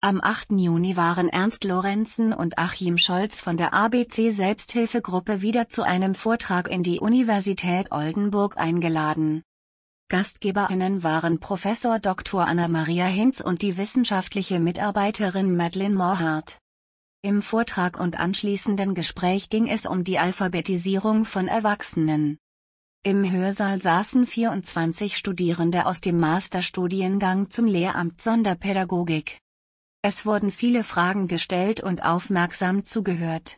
Am 8. Juni waren Ernst Lorenzen und Achim Scholz von der ABC Selbsthilfegruppe wieder zu einem Vortrag in die Universität Oldenburg eingeladen. Gastgeberinnen waren Prof. Dr. Anna-Maria Hinz und die wissenschaftliche Mitarbeiterin Madeleine Morhardt. Im Vortrag und anschließenden Gespräch ging es um die Alphabetisierung von Erwachsenen. Im Hörsaal saßen 24 Studierende aus dem Masterstudiengang zum Lehramt Sonderpädagogik. Es wurden viele Fragen gestellt und aufmerksam zugehört.